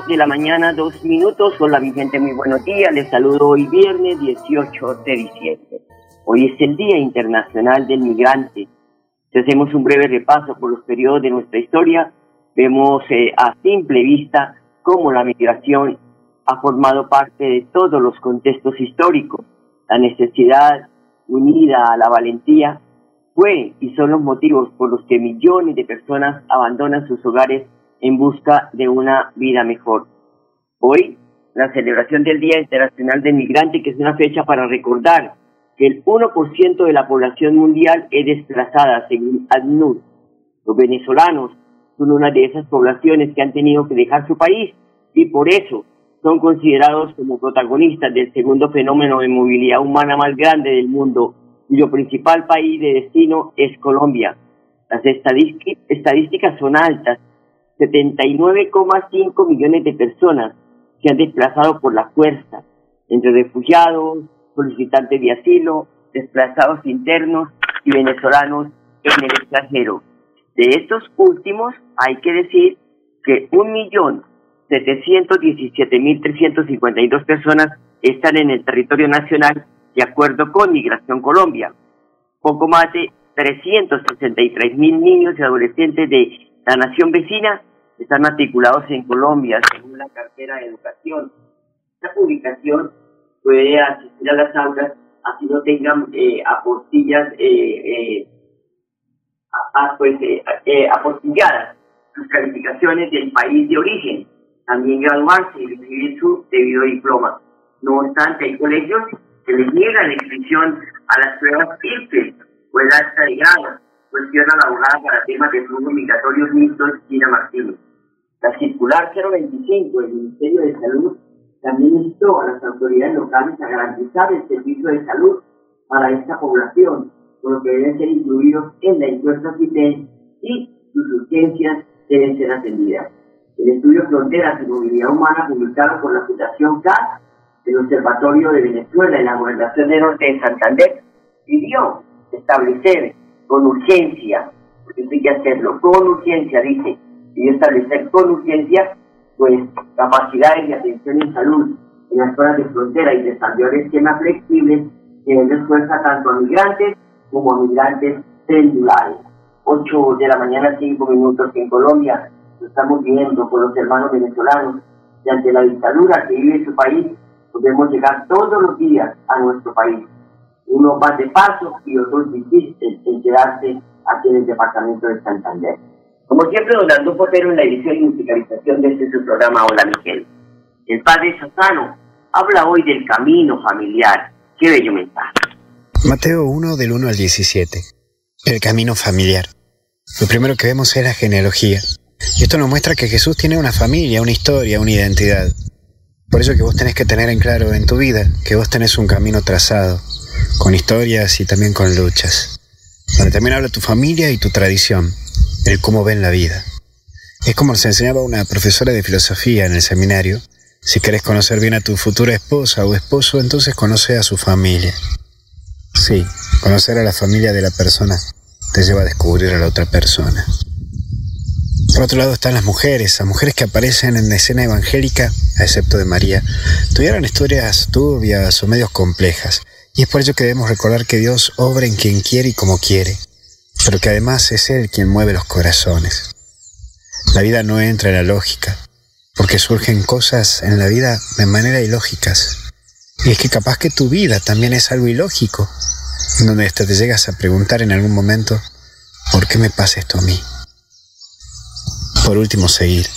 8 de la mañana, 2 minutos. Hola mi gente, muy buenos días. Les saludo hoy viernes 18 de diciembre. Hoy es el Día Internacional del Migrante. Si hacemos un breve repaso por los periodos de nuestra historia, vemos eh, a simple vista cómo la migración ha formado parte de todos los contextos históricos. La necesidad unida a la valentía fue y son los motivos por los que millones de personas abandonan sus hogares en busca de una vida mejor. Hoy, la celebración del Día Internacional del Migrante, que es una fecha para recordar que el 1% de la población mundial es desplazada, según ACNUR. Los venezolanos son una de esas poblaciones que han tenido que dejar su país y por eso son considerados como protagonistas del segundo fenómeno de movilidad humana más grande del mundo, cuyo principal país de destino es Colombia. Las estadístic- estadísticas son altas, 79,5 millones de personas se han desplazado por la fuerza, entre refugiados, solicitantes de asilo, desplazados internos y venezolanos en el extranjero. De estos últimos, hay que decir que 1.717.352 personas están en el territorio nacional de acuerdo con Migración Colombia. Poco más de 363.000 niños y adolescentes de la nación vecina están matriculados en Colombia según la cartera de educación. Esta publicación puede asistir a las aulas así no tengan eh, eh, eh, a- pues, eh, apostilladas sus calificaciones del país de origen, también graduarse y recibir su debido diploma. No obstante, hay colegios que les niegan la inscripción a las pruebas IFE o el acta de grado, cuestiona la abogada para temas de flujos migratorios mixtos Gina Martínez. La circular 025 del Ministerio de Salud también instó a las autoridades locales a garantizar el servicio de salud para esta población, por lo que deben ser incluidos en la encuesta CITES y sus urgencias deben ser atendidas. El estudio Fronteras y Movilidad Humana publicado por la Fundación CAS, el Observatorio de Venezuela y la Gobernación de Norte de Santander, pidió establecer con urgencia, porque hay que hacerlo, con urgencia, dice, pidió establecer con urgencia pues capacidades de atención en salud en las zonas de frontera y desarrollar esquemas flexibles que den respuesta tanto a migrantes como a migrantes pendulares. 8 de la mañana, 5 minutos en Colombia, lo estamos viendo con los hermanos venezolanos y ante la dictadura que vive su país, podemos llegar todos los días a nuestro país. Uno va de paso y otros insisten en quedarse aquí en el departamento de Santander. Como siempre, don Andrés Potero en la edición y musicalización de este su programa Hola Miguel. El padre Sassano habla hoy del camino familiar. Qué bello mensaje. Mateo 1 del 1 al 17. El camino familiar. Lo primero que vemos es la genealogía. Y esto nos muestra que Jesús tiene una familia, una historia, una identidad. Por eso que vos tenés que tener en claro en tu vida que vos tenés un camino trazado, con historias y también con luchas. Donde también habla tu familia y tu tradición, el cómo ven la vida. Es como nos enseñaba una profesora de filosofía en el seminario, Si querés conocer bien a tu futura esposa o esposo, entonces conoce a su familia. Sí, conocer a la familia de la persona te lleva a descubrir a la otra persona. Por otro lado están las mujeres, las mujeres que aparecen en la escena evangélica, a excepto de María, tuvieron historias turbias o medios complejas, y es por ello que debemos recordar que Dios obra en quien quiere y como quiere, pero que además es Él quien mueve los corazones. La vida no entra en la lógica, porque surgen cosas en la vida de manera ilógicas. Y es que capaz que tu vida también es algo ilógico, donde hasta te llegas a preguntar en algún momento, ¿por qué me pasa esto a mí? Por último, seguir.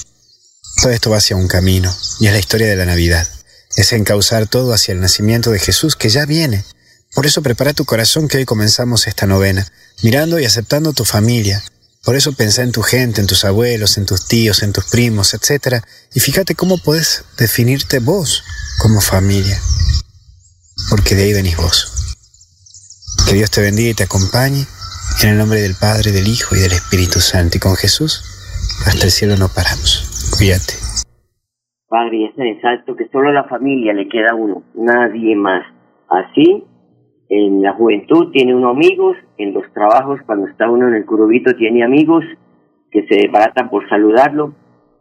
Todo esto va hacia un camino, y es la historia de la Navidad. Es encauzar todo hacia el nacimiento de Jesús que ya viene. Por eso prepara tu corazón que hoy comenzamos esta novena, mirando y aceptando tu familia. Por eso pensá en tu gente, en tus abuelos, en tus tíos, en tus primos, etc. Y fíjate cómo puedes definirte vos como familia. Porque de ahí venís vos. Que Dios te bendiga y te acompañe. En el nombre del Padre, del Hijo y del Espíritu Santo. Y con Jesús hasta el cielo no paramos. Cuídate. Padre, es exacto que solo la familia le queda uno, nadie más. Así, en la juventud tiene uno amigos, en los trabajos cuando está uno en el curubito tiene amigos que se desbaratan por saludarlo,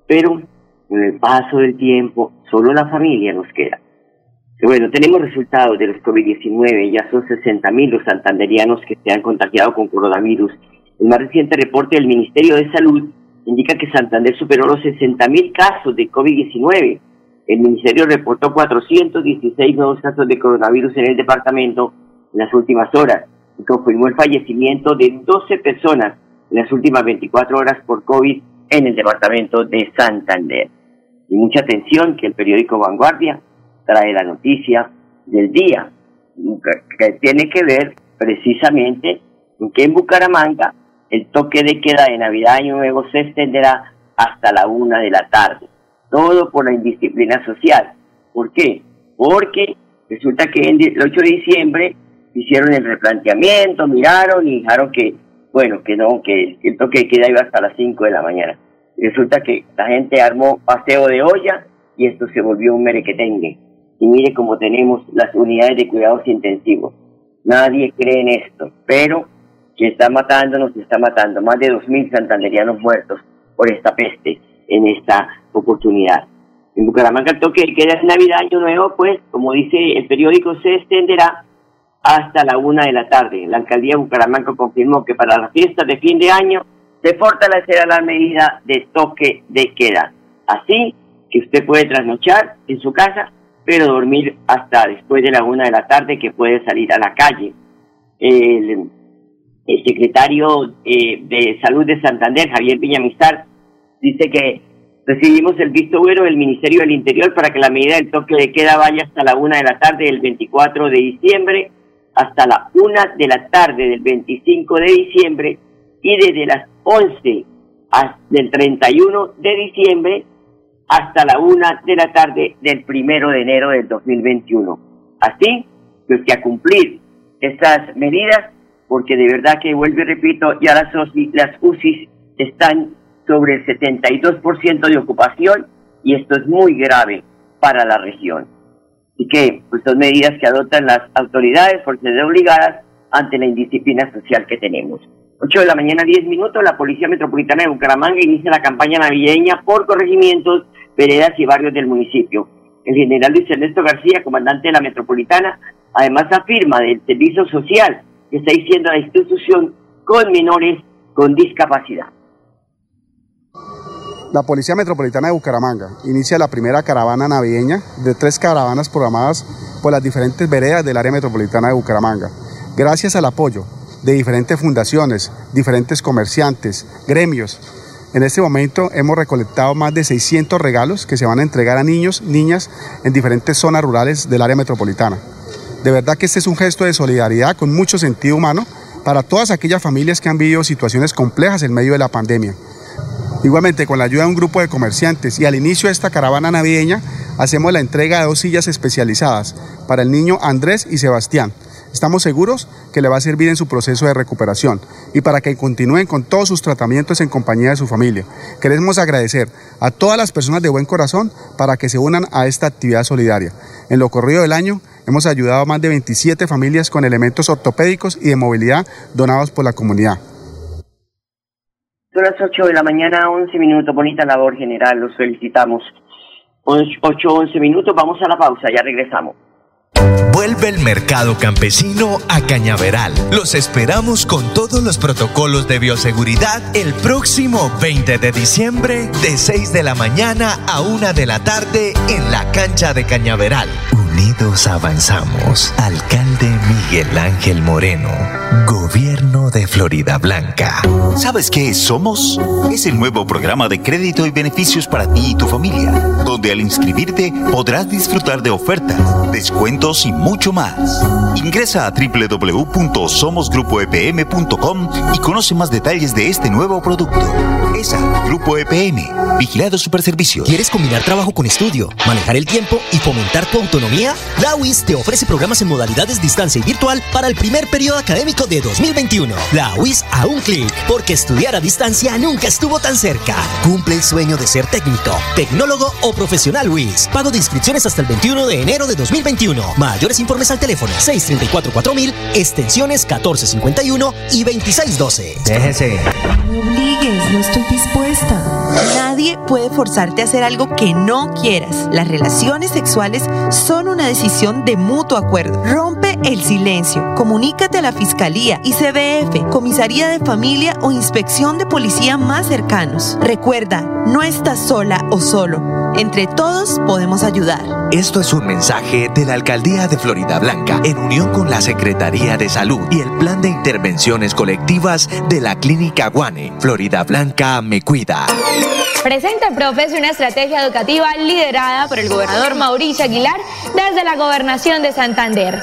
pero con el paso del tiempo solo la familia nos queda. Bueno, tenemos resultados de los COVID-19, ya son 60.000 los santanderianos que se han contagiado con coronavirus. El más reciente reporte del Ministerio de Salud indica que Santander superó los 60.000 casos de COVID-19. El ministerio reportó 416 nuevos casos de coronavirus en el departamento en las últimas horas y confirmó el fallecimiento de 12 personas en las últimas 24 horas por COVID en el departamento de Santander. Y mucha atención que el periódico Vanguardia trae la noticia del día, que tiene que ver precisamente en que en Bucaramanga el toque de queda de Navidad Año Nuevo se extenderá hasta la una de la tarde. Todo por la indisciplina social. ¿Por qué? Porque resulta que el 8 de diciembre hicieron el replanteamiento, miraron y dijeron que, bueno, que no, que el toque de queda iba hasta las 5 de la mañana. Resulta que la gente armó paseo de olla y esto se volvió un merequetengue. Y mire cómo tenemos las unidades de cuidados intensivos. Nadie cree en esto, pero que está matando, nos está matando. Más de 2.000 santanderianos muertos por esta peste en esta oportunidad. En Bucaramanga el toque de queda es Navidad, Año Nuevo, pues, como dice el periódico, se extenderá hasta la una de la tarde. La alcaldía de Bucaramanga confirmó que para las fiestas de fin de año se fortalecerá la medida de toque de queda. Así que usted puede trasnochar en su casa, pero dormir hasta después de la una de la tarde que puede salir a la calle. El, el secretario eh, de Salud de Santander, Javier Villamizar, dice que recibimos el visto bueno del Ministerio del Interior para que la medida del toque de queda vaya hasta la una de la tarde del 24 de diciembre hasta la una de la tarde del 25 de diciembre y desde las 11 hasta del 31 de diciembre hasta la una de la tarde del primero de enero del 2021. Así, pues que a cumplir estas medidas, porque de verdad que vuelvo y repito, ya las las UCIs están sobre el 72% de ocupación y esto es muy grave para la región. Así que pues, son medidas que adoptan las autoridades por ser obligadas ante la indisciplina social que tenemos. 8 de la mañana, 10 minutos, la Policía Metropolitana de Bucaramanga inicia la campaña navideña por corregimientos, veredas y barrios del municipio. El general Luis Ernesto García, comandante de la Metropolitana, además afirma del servicio social que está diciendo la institución con menores con discapacidad. La Policía Metropolitana de Bucaramanga inicia la primera caravana navideña de tres caravanas programadas por las diferentes veredas del área metropolitana de Bucaramanga. Gracias al apoyo de diferentes fundaciones, diferentes comerciantes, gremios. En este momento hemos recolectado más de 600 regalos que se van a entregar a niños, niñas en diferentes zonas rurales del área metropolitana. De verdad que este es un gesto de solidaridad con mucho sentido humano para todas aquellas familias que han vivido situaciones complejas en medio de la pandemia. Igualmente, con la ayuda de un grupo de comerciantes y al inicio de esta caravana navideña, hacemos la entrega de dos sillas especializadas para el niño Andrés y Sebastián. Estamos seguros que le va a servir en su proceso de recuperación y para que continúen con todos sus tratamientos en compañía de su familia. Queremos agradecer a todas las personas de buen corazón para que se unan a esta actividad solidaria. En lo corrido del año hemos ayudado a más de 27 familias con elementos ortopédicos y de movilidad donados por la comunidad. Son las 8 de la mañana, 11 minutos. Bonita labor general, los felicitamos. 8, 11 minutos, vamos a la pausa, ya regresamos. Vuelve el mercado campesino a Cañaveral. Los esperamos con todos los protocolos de bioseguridad el próximo 20 de diciembre de 6 de la mañana a 1 de la tarde en la cancha de Cañaveral. Unidos avanzamos. Alcalde Miguel Ángel Moreno. Gobierno de Florida Blanca. ¿Sabes qué Somos? Es el nuevo programa de crédito y beneficios para ti y tu familia, donde al inscribirte podrás disfrutar de ofertas, descuentos y mucho más. Ingresa a www.somosgrupoepm.com y conoce más detalles de este nuevo producto. ESA, Grupo EPM, Vigilado Superservicios. ¿Quieres combinar trabajo con estudio, manejar el tiempo y fomentar tu autonomía? La UIS te ofrece programas en modalidades distancia y virtual para el primer periodo académico de 2021. La UIS a un clic, porque estudiar a distancia nunca estuvo tan cerca. Cumple el sueño de ser técnico, tecnólogo o profesional UIS. Pago de inscripciones hasta el 21 de enero de 2021. Mayores informes al teléfono 634-4000, extensiones 1451 y 2612. Déjese. No me obligues, no estoy dispuesta. Nadie puede forzarte a hacer algo que no quieras. Las relaciones sexuales son una decisión de mutuo acuerdo. Rompe el silencio. Comunícate a la Fiscalía, ICBF, Comisaría de Familia o Inspección de Policía más cercanos. Recuerda, no estás sola o solo. Entre todos podemos ayudar. Esto es un mensaje de la Alcaldía de Florida Blanca en unión con la Secretaría de Salud y el Plan de Intervenciones Colectivas de la Clínica Guane. Florida Blanca me cuida. Presenta el Profes una estrategia educativa liderada por el gobernador Mauricio Aguilar desde la gobernación de Santander.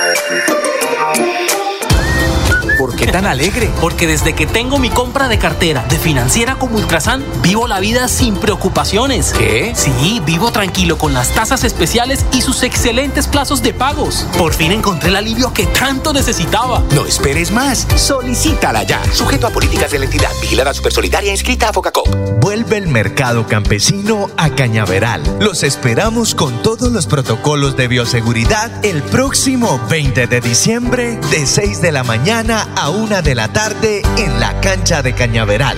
Qué tan alegre? Porque desde que tengo mi compra de cartera de financiera como Ultrasan, vivo la vida sin preocupaciones. ¿Qué? Sí, vivo tranquilo con las tasas especiales y sus excelentes plazos de pagos. Por fin encontré el alivio que tanto necesitaba. No esperes más. Solicítala ya. Sujeto a políticas de la entidad. Vigilada Supersolidaria inscrita a Focacop. Vuelve el mercado campesino a Cañaveral. Los esperamos con todos los protocolos de bioseguridad el próximo 20 de diciembre de 6 de la mañana a 1 de la tarde en la cancha de Cañaveral.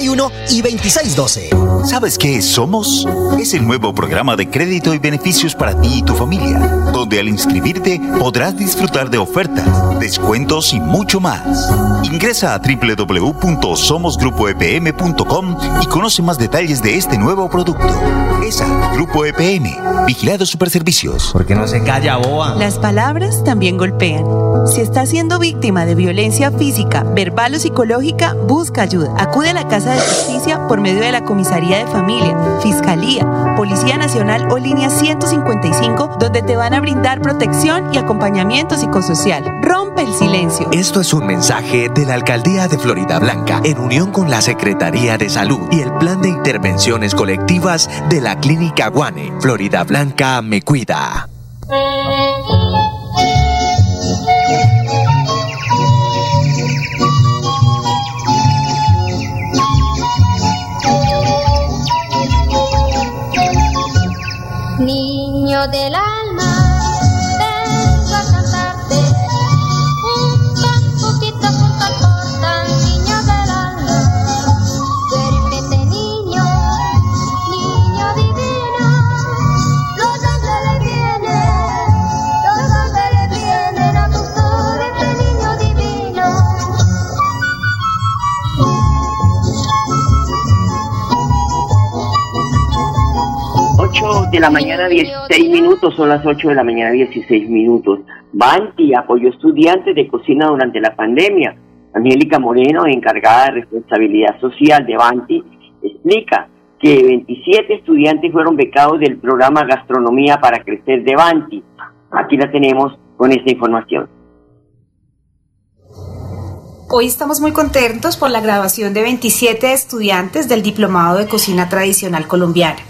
1451 y 2612. ¿Sabes qué es Somos? Es el nuevo programa de crédito y beneficios para ti y tu familia, donde al inscribirte podrás disfrutar de ofertas, descuentos y mucho más. Ingresa a www.somosgrupoepm.com y conoce más detalles de este nuevo producto. ESA, Grupo EPM, Vigilado Superservicios. ¿Por qué no se calla, boa? Las palabras también golpean. Si estás siendo víctima de violencia física, verbal o psicológica, busca ayuda. Acude a la Casa de Justicia por medio de la Comisaría de Familia, Fiscalía, Policía Nacional o Línea 155, donde te van a brindar protección y acompañamiento psicosocial. Rompe el silencio. Esto es un mensaje de la Alcaldía de Florida Blanca en unión con la Secretaría de Salud y el Plan de Intervenciones Colectivas de la Clínica Guane. Florida Blanca me cuida. Niño del de la mañana 16 minutos, son las 8 de la mañana 16 minutos. Banti apoyó estudiantes de cocina durante la pandemia. Angélica Moreno, encargada de responsabilidad social de Banti, explica que 27 estudiantes fueron becados del programa Gastronomía para Crecer de Banti. Aquí la tenemos con esta información. Hoy estamos muy contentos por la graduación de 27 estudiantes del Diplomado de Cocina Tradicional Colombiana,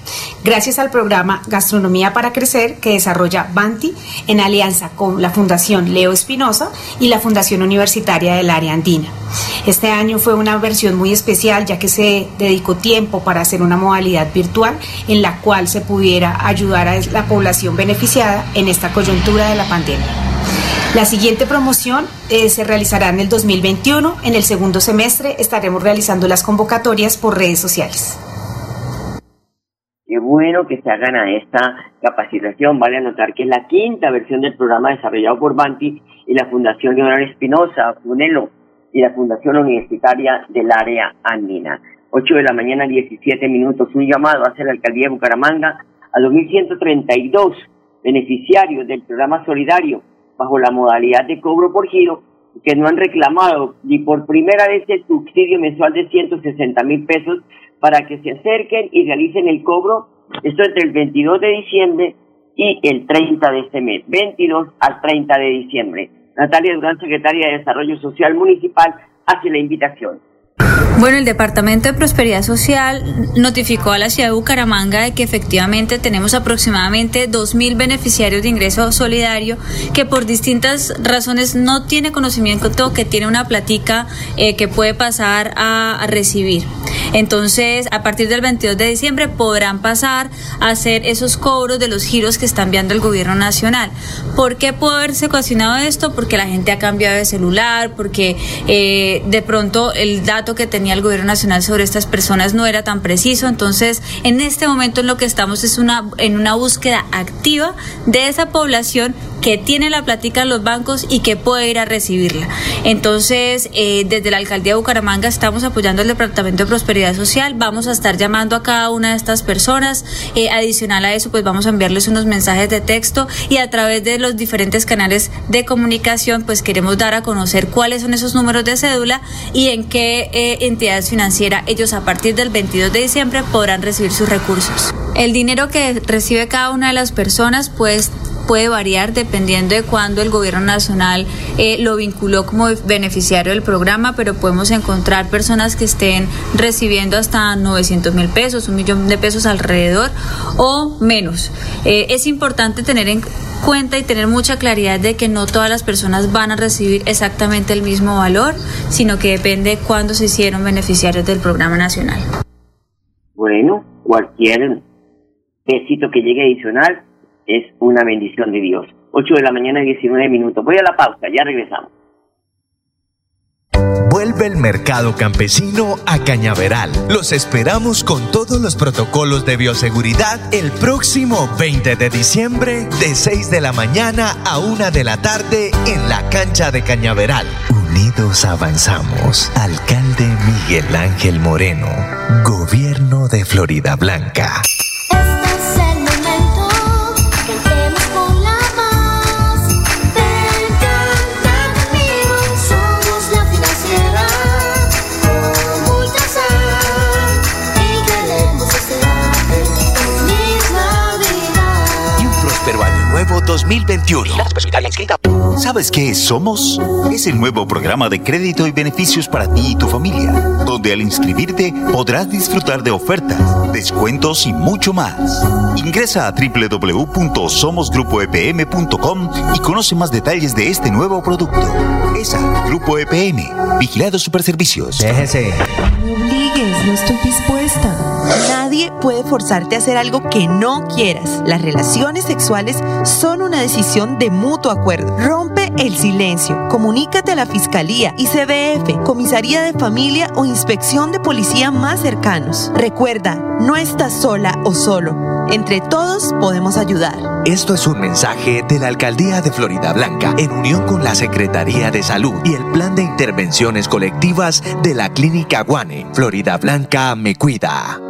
gracias al programa Gastronomía para Crecer que desarrolla Banti en alianza con la Fundación Leo Espinosa y la Fundación Universitaria del Área Andina. Este año fue una versión muy especial ya que se dedicó tiempo para hacer una modalidad virtual en la cual se pudiera ayudar a la población beneficiada en esta coyuntura de la pandemia. La siguiente promoción eh, se realizará en el 2021. En el segundo semestre estaremos realizando las convocatorias por redes sociales. Qué bueno que se hagan a esta capacitación. Vale anotar que es la quinta versión del programa desarrollado por Banti y la Fundación Leonardo Espinosa, FUNELO, y la Fundación Universitaria del Área Andina. 8 de la mañana, 17 minutos. Un llamado hacia la Alcaldía de Bucaramanga a 2.132 beneficiarios del programa solidario bajo la modalidad de cobro por giro que no han reclamado ni por primera vez el subsidio mensual de 160 mil pesos para que se acerquen y realicen el cobro, esto entre el 22 de diciembre y el 30 de este mes, 22 al 30 de diciembre. Natalia Durán, secretaria de Desarrollo Social Municipal, hace la invitación. Bueno, el Departamento de Prosperidad Social notificó a la ciudad de Bucaramanga de que efectivamente tenemos aproximadamente 2.000 beneficiarios de ingreso solidario que por distintas razones no tiene conocimiento que tiene una platica eh, que puede pasar a, recibir. Entonces, a partir del 22 de diciembre podrán pasar a hacer esos cobros de los giros que está enviando el gobierno nacional. ¿Por qué puede haberse ocasionado esto? Porque la gente ha cambiado de celular, porque eh, de pronto el dato que tenía el gobierno nacional sobre estas personas no era tan preciso. Entonces, en este momento en lo que estamos es una, en una búsqueda activa de esa población que tiene la plática en los bancos y que puede ir a recibirla. Entonces, eh, desde la alcaldía de Bucaramanga estamos apoyando el Departamento de Prosperidad Social. Vamos a estar llamando a cada una de estas personas. Eh, adicional a eso, pues vamos a enviarles unos mensajes de texto y a través de los diferentes canales de comunicación, pues queremos dar a conocer cuáles son esos números de cédula y en qué eh, entidades financieras ellos a partir del 22 de diciembre podrán recibir sus recursos. El dinero que recibe cada una de las personas, pues puede variar dependiendo de cuándo el gobierno nacional eh, lo vinculó como beneficiario del programa, pero podemos encontrar personas que estén recibiendo hasta 900 mil pesos, un millón de pesos alrededor o menos. Eh, es importante tener en cuenta y tener mucha claridad de que no todas las personas van a recibir exactamente el mismo valor, sino que depende de cuándo se hicieron beneficiarios del programa nacional. Bueno, cualquier pesito que llegue adicional es una bendición de Dios. 8 de la mañana, 19 minutos. Voy a la pausa, ya regresamos. Vuelve el mercado campesino a Cañaveral. Los esperamos con todos los protocolos de bioseguridad el próximo 20 de diciembre de 6 de la mañana a 1 de la tarde en la cancha de Cañaveral. Unidos avanzamos. Alcalde Miguel Ángel Moreno. Gobierno de Florida Blanca. 2021. ¿Sabes qué es Somos? Es el nuevo programa de crédito y beneficios para ti y tu familia, donde al inscribirte podrás disfrutar de ofertas, descuentos y mucho más. Ingresa a www.somosgrupoepm.com y conoce más detalles de este nuevo producto. ESA, Grupo EPM, Vigilado Superservicios. Déjese. No me obligues, no estoy dispuesta. Puede forzarte a hacer algo que no quieras. Las relaciones sexuales son una decisión de mutuo acuerdo. Rompe el silencio. Comunícate a la Fiscalía, ICBF, Comisaría de Familia o Inspección de Policía más cercanos. Recuerda, no estás sola o solo. Entre todos podemos ayudar. Esto es un mensaje de la Alcaldía de Florida Blanca en unión con la Secretaría de Salud y el Plan de Intervenciones Colectivas de la Clínica Guane. Florida Blanca me cuida.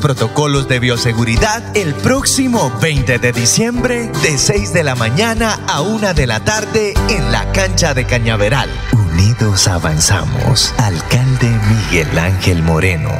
protocolos de bioseguridad el próximo 20 de diciembre de 6 de la mañana a 1 de la tarde en la cancha de Cañaveral. Unidos avanzamos. Alcalde Miguel Ángel Moreno.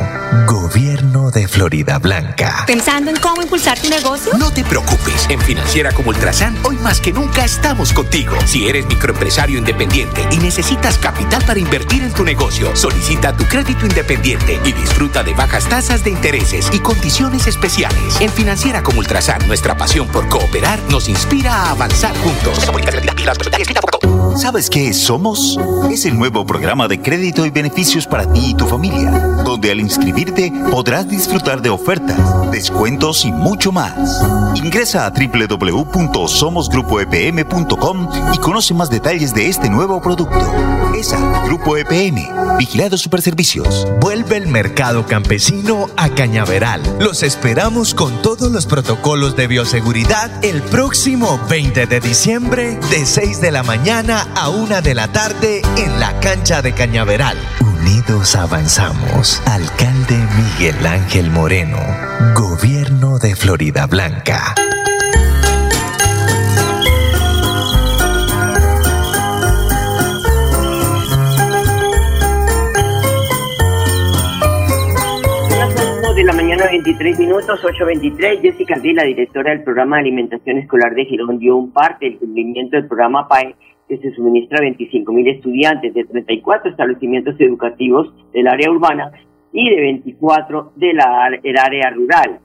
Gobierno de Florida Blanca. ¿Pensando en cómo impulsar tu negocio? No te preocupes. En Financiera como Ultrasan, hoy más que nunca estamos contigo. Si eres microempresario independiente y necesitas capital para invertir en tu negocio, solicita tu crédito independiente y disfruta de bajas tasas de intereses y condiciones especiales. En Financiera como Ultrasan, nuestra pasión por cooperar nos inspira a avanzar juntos. ¿Sabes qué es Somos? Es el nuevo programa de crédito y beneficios para ti y tu familia, donde al inscribirte podrás disfrutar de ofertas, descuentos y mucho más. Ingresa a www.somosgrupoepm.com y conoce más detalles de este nuevo producto. ESA, Grupo EPM, Vigilado Superservicios. Vuelve el mercado campesino a Cañaveral. Los esperamos con todos los protocolos de bioseguridad el próximo 20 de diciembre de 6 de la mañana a 1 de la tarde en la cancha de Cañaveral. Unidos avanzamos. Alcalde Miguel Ángel Moreno. Gobierno de Florida Blanca. de la mañana, 23 minutos, 8.23. Jessica la directora del programa de alimentación escolar de Girón, dio un parte del cumplimiento del programa PAE que se suministra a 25.000 estudiantes de 34 establecimientos educativos del área urbana y de 24 del área rural.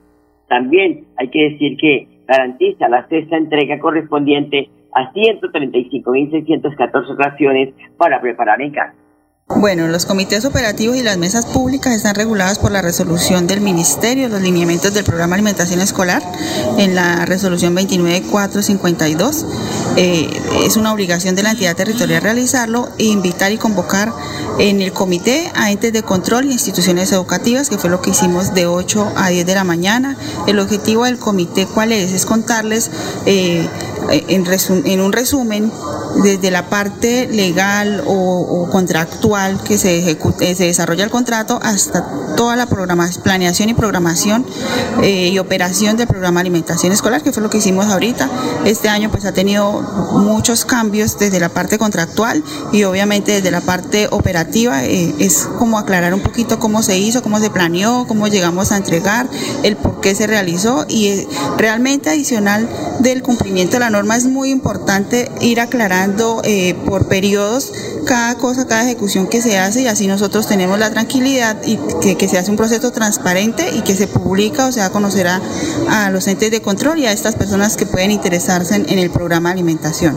También hay que decir que garantiza la sexta entrega correspondiente a 135.614 raciones para preparar en casa. Bueno, los comités operativos y las mesas públicas están reguladas por la resolución del Ministerio, los lineamientos del programa de alimentación escolar, en la resolución 29452. Eh, es una obligación de la entidad territorial realizarlo e invitar y convocar en el comité a entes de control y instituciones educativas, que fue lo que hicimos de 8 a 10 de la mañana. El objetivo del comité, ¿cuál es? Es contarles eh, en un resumen desde la parte legal o, contractual que se, ejecute, se desarrolla el contrato hasta toda la planeación y programación eh, y operación del programa de alimentación escolar, que fue lo que hicimos ahorita. Este año pues ha tenido muchos cambios desde la parte contractual y obviamente desde la parte operativa. Eh, es como aclarar un poquito cómo se hizo, cómo se planeó, cómo llegamos a entregar, el por qué se realizó y eh, realmente adicional del cumplimiento de la norma es muy importante ir aclarando eh, por periodos cada cosa, cada ejecución que se hace y así nosotros tenemos la tranquilidad y que, se hace un proceso transparente y que se publica o se da a conocer a, los entes de control y a estas personas que pueden interesarse en, el programa de alimentación.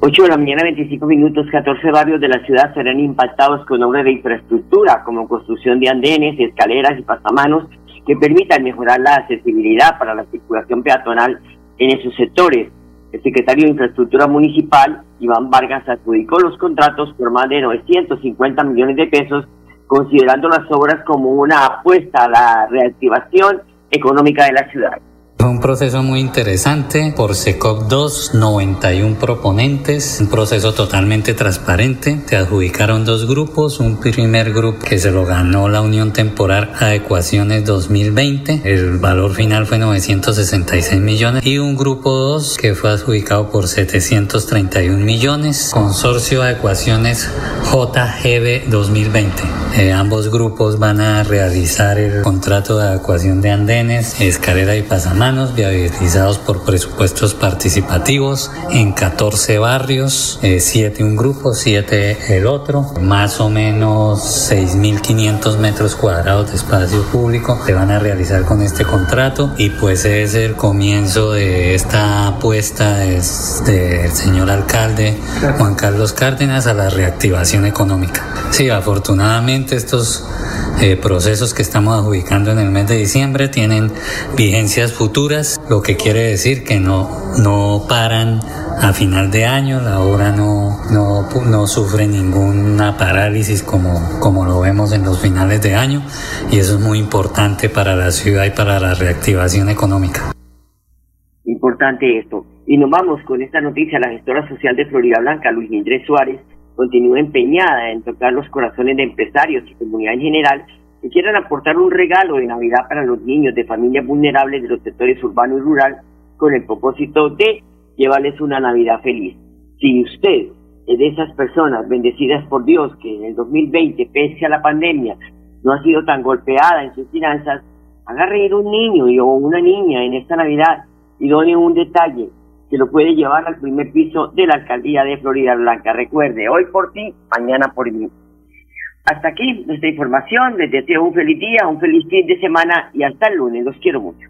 8 de la mañana, 25 minutos, 14 barrios de la ciudad serán impactados con obras de infraestructura como construcción de andenes, escaleras y pasamanos que permitan mejorar la accesibilidad para la circulación peatonal en esos sectores. El secretario de Infraestructura Municipal, Iván Vargas, adjudicó los contratos por más de 950 millones de pesos, considerando las obras como una apuesta a la reactivación económica de la ciudad. Fue un proceso muy interesante. Por SECOP 2, 91 proponentes. Un proceso totalmente transparente. Se adjudicaron dos grupos. Un primer grupo que se lo ganó la Unión Temporal Adecuaciones 2020. El valor final fue 966 millones. Y un grupo 2 que fue adjudicado por 731 millones. Consorcio Adecuaciones JGB 2020. Eh, ambos grupos van a realizar el contrato de adecuación de andenes, escalera y pasamán urbanos viabilizados por presupuestos participativos en 14 barrios, 7 un grupo, 7 el otro, más o menos 6.500 metros cuadrados de espacio público se van a realizar con este contrato y pues es el comienzo de esta apuesta del señor alcalde Juan Carlos Cárdenas a la reactivación económica. Sí, afortunadamente estos eh, procesos que estamos adjudicando en el mes de diciembre tienen vigencias futuras, lo que quiere decir que no, no paran a final de año, la obra no, no, no sufre ninguna parálisis como, como lo vemos en los finales de año y eso es muy importante para la ciudad y para la reactivación económica. Importante esto. Y nos vamos con esta noticia. La gestora social de Florida Blanca, Luis Indrés Suárez, continúa empeñada en tocar los corazones de empresarios y comunidad en general que quieran aportar un regalo de Navidad para los niños de familias vulnerables de los sectores urbano y rural con el propósito de llevarles una Navidad feliz. Si usted es de esas personas bendecidas por Dios que en el 2020, pese a la pandemia, no ha sido tan golpeada en sus finanzas, haga reír un niño o una niña en esta Navidad y done un detalle que lo puede llevar al primer piso de la alcaldía de Florida Blanca. Recuerde, hoy por ti, mañana por mí. Hasta aquí nuestra información. Les deseo un feliz día, un feliz fin de semana y hasta el lunes. Los quiero mucho.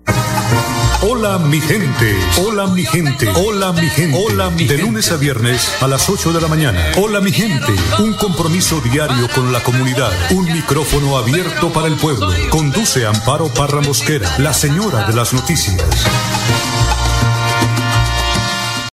Hola mi gente, hola mi gente, hola mi gente, hola mi De lunes a viernes a las 8 de la mañana. Hola mi gente, un compromiso diario con la comunidad, un micrófono abierto para el pueblo. Conduce Amparo Parra Mosquera, la señora de las noticias.